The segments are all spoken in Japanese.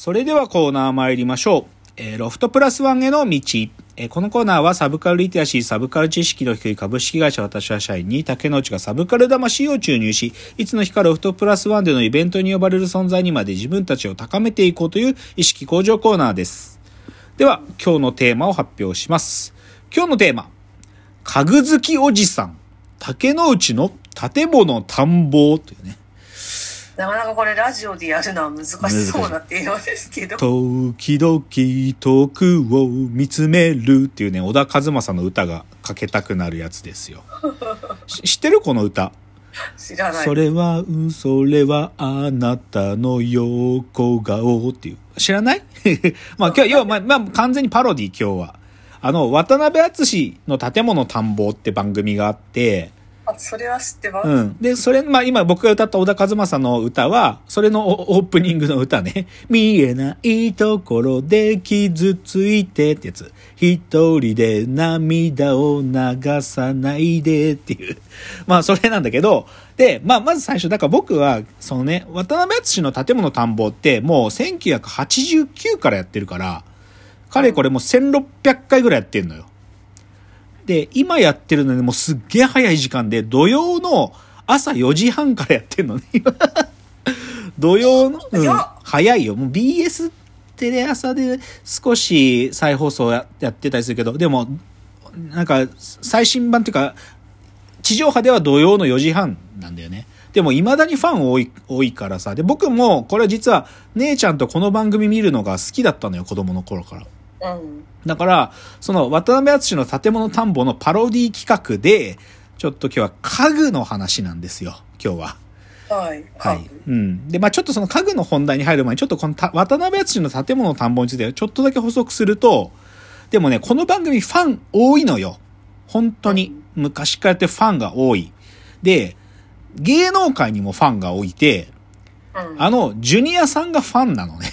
それではコーナー参りましょう。えーロフトプラスワンへの道。えーこのコーナーはサブカルリテラシー、サブカル知識の低い株式会社私は社員に竹之内がサブカル魂を注入し、いつの日かロフトプラスワンでのイベントに呼ばれる存在にまで自分たちを高めていこうという意識向上コーナーです。では、今日のテーマを発表します。今日のテーマ。家具好きおじさん。竹之内の建物探訪というね。なかなかこれラジオでやるのは難しそうなテーマですけど。時々遠くを見つめるっていうね、小田和正の歌がかけたくなるやつですよ。し知ってるこの歌？知らない。それは、うんそれはあなたの横顔っていう。知らない？まあ今日、要は、まあ、まあ、完全にパロディ今日は。あの、渡辺敦の建物探訪って番組があって、それは知ってます。うん。で、それ、まあ今僕が歌った小田和正の歌は、それのオープニングの歌ね。見えないところで傷ついてってやつ。一人で涙を流さないでっていう。まあそれなんだけど、で、まあまず最初、だから僕は、そのね、渡辺敦の建物探訪ってもう1989からやってるから、彼これもう1600回ぐらいやってんのよ。で、今やってるのにもうすっげえ早い時間で、土曜の朝4時半からやってんのね。今 土曜の、うん早いよ。もう BS テレ朝で少し再放送ややってたりするけど、でも、なんか最新版っていうか、地上波では土曜の4時半なんだよね。でも未だにファン多い、多いからさ。で、僕もこれ実は姉ちゃんとこの番組見るのが好きだったのよ、子供の頃から。うん。だから、その渡辺敦の建物探訪のパロディ企画で、ちょっと今日は家具の話なんですよ、今日は。はい。はい。うん。で、まあちょっとその家具の本題に入る前に、ちょっとこのた渡辺敦の建物探訪についてちょっとだけ補足すると、でもね、この番組ファン多いのよ。本当に。昔からやってファンが多い。で、芸能界にもファンが多いて、うん。あの、ジュニアさんがファンなのね。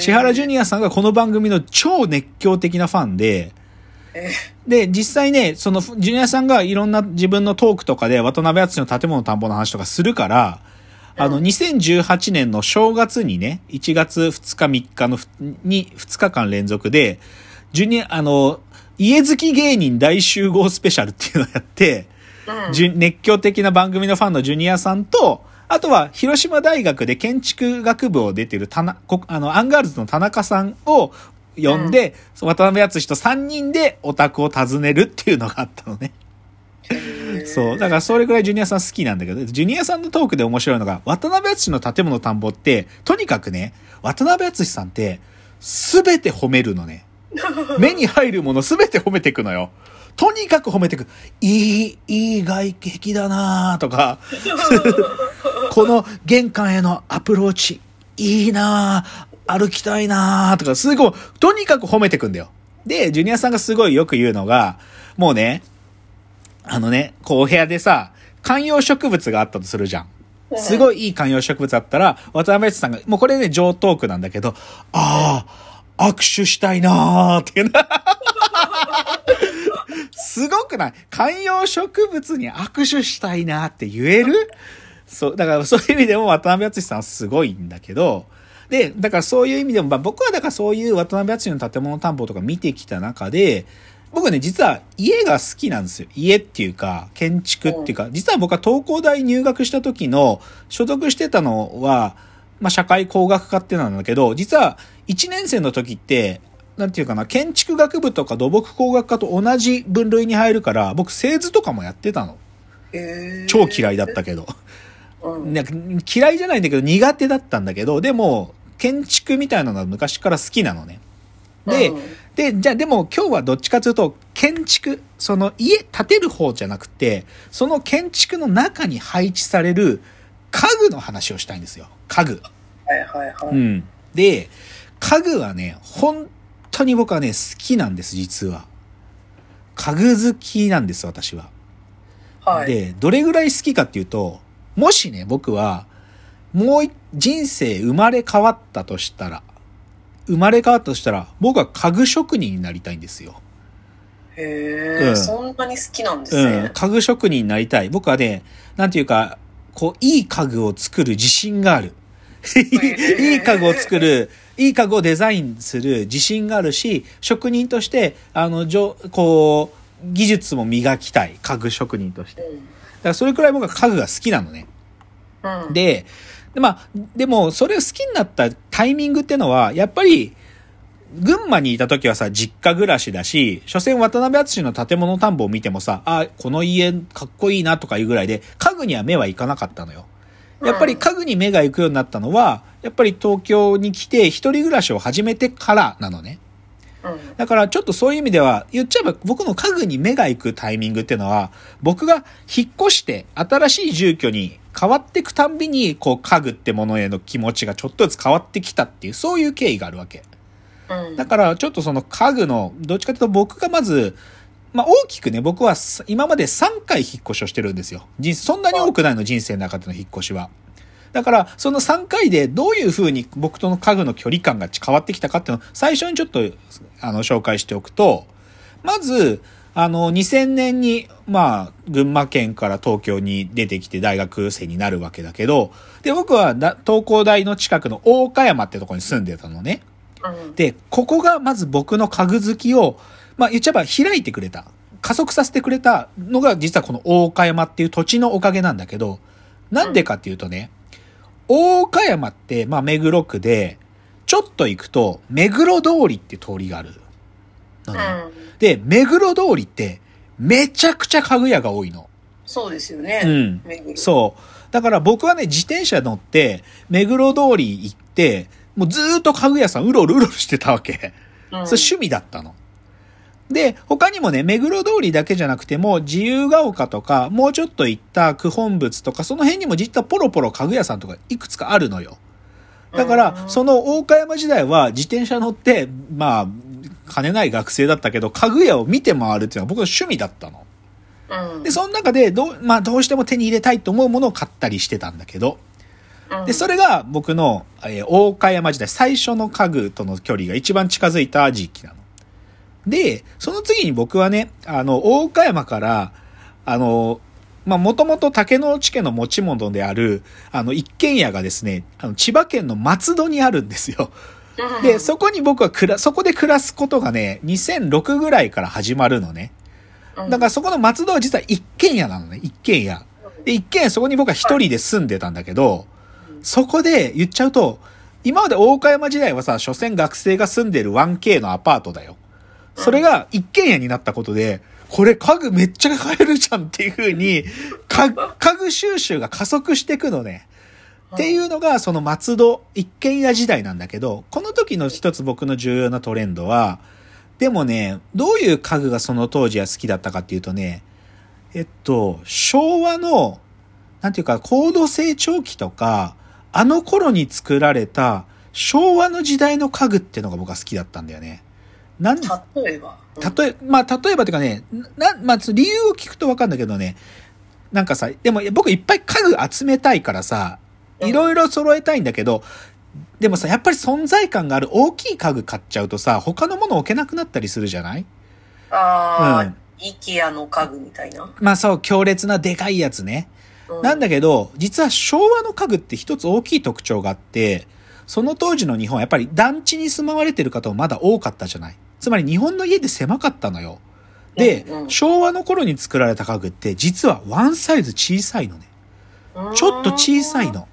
千原ジュニアさんがこの番組の超熱狂的なファンで、えで、実際ね、その、ジュニアさんがいろんな自分のトークとかで渡辺敦の建物探訪の話とかするから、あの、うん2018年の正月にね、1月2日3日のふ、に2日間連続で、ジュニア、あの、家好き芸人大集合スペシャルっていうのをやって、うん。熱狂的な番組のファンのジュニアさんと、あとは広島大学で建築学部を出てる田なこあの、アンガールズの田中さんを呼んで、渡辺篤史と3人でお宅を訪ねるっていうのがあったのね。そう。だからそれぐらいジュニアさん好きなんだけど、ジュニアさんのトークで面白いのが、渡辺篤史の建物探訪って、とにかくね、渡辺篤史さんって、すべて褒めるのね。目に入るものすべて褒めていくのよ。とにかく褒めていく。いい、いい外壁だなとか、この玄関へのアプローチ、いいな歩きたいなとか、すごい、とにかく褒めていくんだよ。で、ジュニアさんがすごいよく言うのが、もうね、あのね、こうお部屋でさ、観葉植物があったとするじゃん。すごいいい観葉植物あったら、渡辺さんが、もうこれね、上トークなんだけど、ああ、握手したいなーっていうな。すごくない？観葉植物に握手したいなって言える？そう、だから そういう意味でも渡辺敦さんはすごいんだけど、で、だからそういう意味でも、まあ僕はだからそういう渡辺敦の建物探訪とか見てきた中で、僕ね、実は家が好きなんですよ。家っていうか、建築っていうか、実は僕は東工大入学した時の所属してたのは、まあ社会工学科ってなんだけど、実は1年生の時って、なんていうかな、建築学部とか土木工学科と同じ分類に入るから、僕製図とかもやってたの。へー超嫌いだったけど。うん。なんか嫌いじゃないんだけど苦手だったんだけど、でも、建築みたいなのは昔から好きなのね。で、うんで、じゃあでも今日はどっちかというと、建築、その家建てる方じゃなくて、その建築の中に配置される家具の話をしたいんですよ。家具。はいはいはい。うん。で、家具はね、本当に僕はね、好きなんです、実は。家具好きなんです、私は。はい。で、どれぐらい好きかっていうと、もしね、僕は、もう一人生生まれ変わったとしたら、生まれ変わったとしたら、僕は家具職人になりたいんですよ。へえ、うんそんなに好きなんですうん、ね。家具職人になりたい。僕はね、なんていうか、こう、いい家具を作る自信がある。いい家具を作る、いい家具をデザインする自信があるし、職人として、あの、じょこう、技術も磨きたい。家具職人として。だからそれくらい僕は家具が好きなのね。で、でまあ、でも、それを好きになったタイミングってのは、やっぱり、群馬にいた時はさ、実家暮らしだし、所詮渡辺篤の建物探訪を見てもさ、あ、この家かっこいいなとかいうぐらいで、家具には目はいかなかったのよ。やっぱり家具に目が行くようになったのは、やっぱり東京に来て一人暮らしを始めてからなのね。うん。だからちょっとそういう意味では、言っちゃえば僕の家具に目が行くタイミングっていうのは、僕が引っ越して新しい住居に変わっていくたんびに、こう家具ってものへの気持ちがちょっとずつ変わってきたっていう、そういう経緯があるわけ。うん。だからちょっとその家具の、どっちかというと僕がまず、まあ大きくね、僕はす今まで3回引っ越しをしてるんですよ。人そんなに多くないの、人生の中での引っ越しは。だから、その3回でどういう風に僕との家具の距離感が変わってきたかっていうのを最初にちょっと、あの、紹介しておくと、まず、あの、2000年に、まあ、群馬県から東京に出てきて大学生になるわけだけど、で、僕はだ東工大の近くの大岡山ってとこに住んでたのね。うん。で、ここがまず僕の家具好きを、まあ言っちゃえば開いてくれた。加速させてくれたのが実はこの大岡山っていう土地のおかげなんだけど、なんでかっていうとね、大岡山って、まあ目黒区で、ちょっと行くと、目黒通りって通りがある。うん。で、目黒通りって、めちゃくちゃ家具屋が多いの。そうですよね。うんそう。だから僕はね、自転車乗って、目黒通り行って、もうずーっと家具屋さんうろうろうろうろしてたわけ。うん。それ趣味だったの。で、他にもね、目黒通りだけじゃなくても、自由が丘とか、もうちょっと行った九本仏とか、その辺にも実はポロポロ家具屋さんとかいくつかあるのよ。だから、うんその大岡山時代は自転車乗って、まあ、金ない学生だったけど、家具屋を見て回るっていうのは僕の趣味だったの。うん。で、その中で、どう、まあ、どうしても手に入れたいと思うものを買ったりしてたんだけど、うんで、それが僕の、えー大岡山時代最初の家具との距離が一番近づいた時期なの。で、その次に僕はね、あの、大岡山から、あの、まあ、もともと竹野内家の持ち物である、あの、一軒家がですね、あの、千葉県の松戸にあるんですよ。うんで、そこに僕は暮ら、そこで暮らすことがね、2006ぐらいから始まるのね。うんだからそこの松戸は実は一軒家なのね、一軒家。で、一軒家そこに僕は一人で住んでたんだけど、そこで言っちゃうと、今まで大岡山時代はさ、所詮学生が住んでる 1K のアパートだよ。それが一軒家になったことで、これ家具めっちゃ買えるじゃんっていう風に、家具収集が加速していくのね。っていうのが、その松戸一軒家時代なんだけど、この時の一つ僕の重要なトレンドは、でもね、どういう家具がその当時は好きだったかっていうとね、えっと、昭和の、なんていうか、高度成長期とか、あの頃に作られた昭和の時代の家具っていうのが僕は好きだったんだよね。なん、例えば。例え、まあ、例えばっていうかね、な、まあ、理由を聞くとわかんだけどね、なんかさ、でも僕いっぱい家具集めたいからさ、うんいろいろ揃えたいんだけど、でもさ、やっぱり存在感がある大きい家具買っちゃうとさ、他のもの置けなくなったりするじゃない？ああ、うんイケアの家具みたいな。まあそう、強烈なでかいやつね。なんだけど、実は昭和の家具って一つ大きい特徴があって、その当時の日本はやっぱり団地に住まわれてる方もまだ多かったじゃない？つまり日本の家って狭かったのよ。で、昭和の頃に作られた家具って実はワンサイズ小さいのね。うんちょっと小さい。の。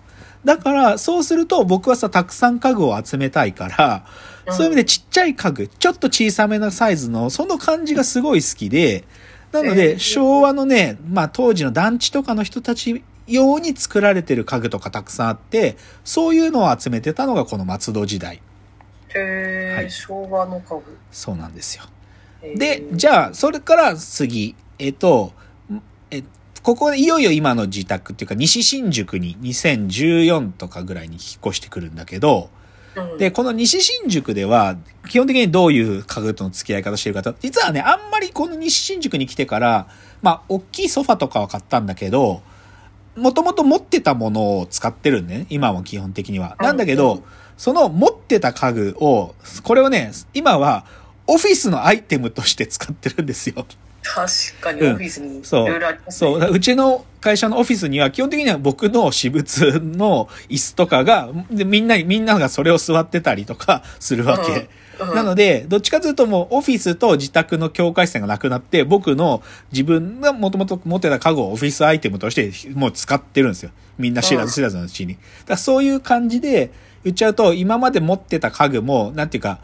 だから、そうすると僕はさ、たくさん家具を集めたいから、うんそういう意味でちっちゃい家具、ちょっと小さめなサイズの、その感じがすごい好きで、なのえで、ー昭和のね、まあ当時の団地とかの人たち用に作られてる家具とかたくさんあって、そういうのを集めてたのがこの松戸時代。へえ、はい昭和の家具。そうなんですよ。で、じゃあ、それから次、えっと、え、ここでいよいよ今の自宅っていうか西新宿に2014とかぐらいに引っ越してくるんだけど、うんで、この西新宿では、基本的にどういう家具との付き合い方してるかと、実はね、あんまりこの西新宿に来てから、まあ、大きいソファとかは買ったんだけど、もともと持ってたものを使ってるんね。今も基本的には。なんだけうんど、その持ってた家具を、これをね、今はオフィスのアイテムとして使ってるんですよ。確かにうんオフィスにうろいろありますそう。うちの会社のオフィスには基本的には僕の私物の椅子とかが、でみんな、みんながそれを座ってたりとかするわけ。うんなので、どっちかというともうオフィスと自宅の境界線がなくなって、僕の自分がもともと持ってた家具をオフィスアイテムとしてもう使ってるんですよ。みんな知らず知らずのうちに。だそういう感じで言っちゃうと、今まで持ってた家具も、なんていうか、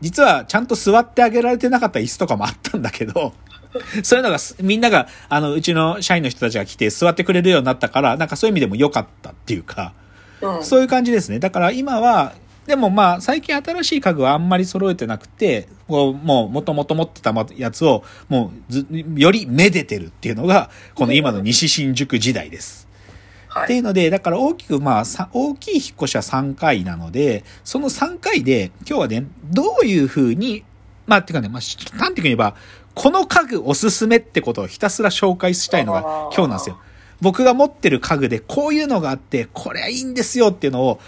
実はちゃんと座ってあげられてなかった椅子とかもあったんだけど、そういうのがす、みんなが、あの、うちの社員の人たちが来て座ってくれるようになったから、なんかそういう意味でも良かったっていうか、うんそういう感じですね。だから今は、でもまあ、最近新しい家具はあんまり揃えてなくて、こうもう、もともと持ってたやつを、もうず、よりめでてるっていうのが、この今の西新宿時代です。はい。っていうので、だから大きく、まあ、さ大きい引っ越しは3回なので、その3回で、今日はね、どういうふうに、まあ、っていうかね、まあ、し端的に言えば、この家具おすすめってことをひたすら紹介したいのが今日なんですよ。僕が持ってる家具でこういうのがあって、これはいいんですよっていうのを、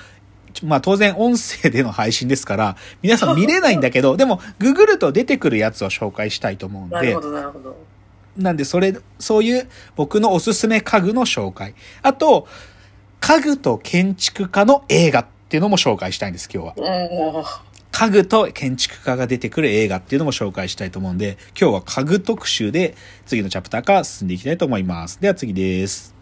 まあ当然音声での配信ですから、皆さん見れないんだけど、でもググると出てくるやつを紹介したいと思うんでなるほ、ど、なるほど。なんで、それ、そういう僕のおすすめ家具の紹介。あと、家具と建築家の映画っていうのも紹介したいんです、今日は。家具と建築家が出てくる映画っていうのも紹介したいと思うんで、今日は家具特集で次のチャプターから進んでいきたいと思います。では次です。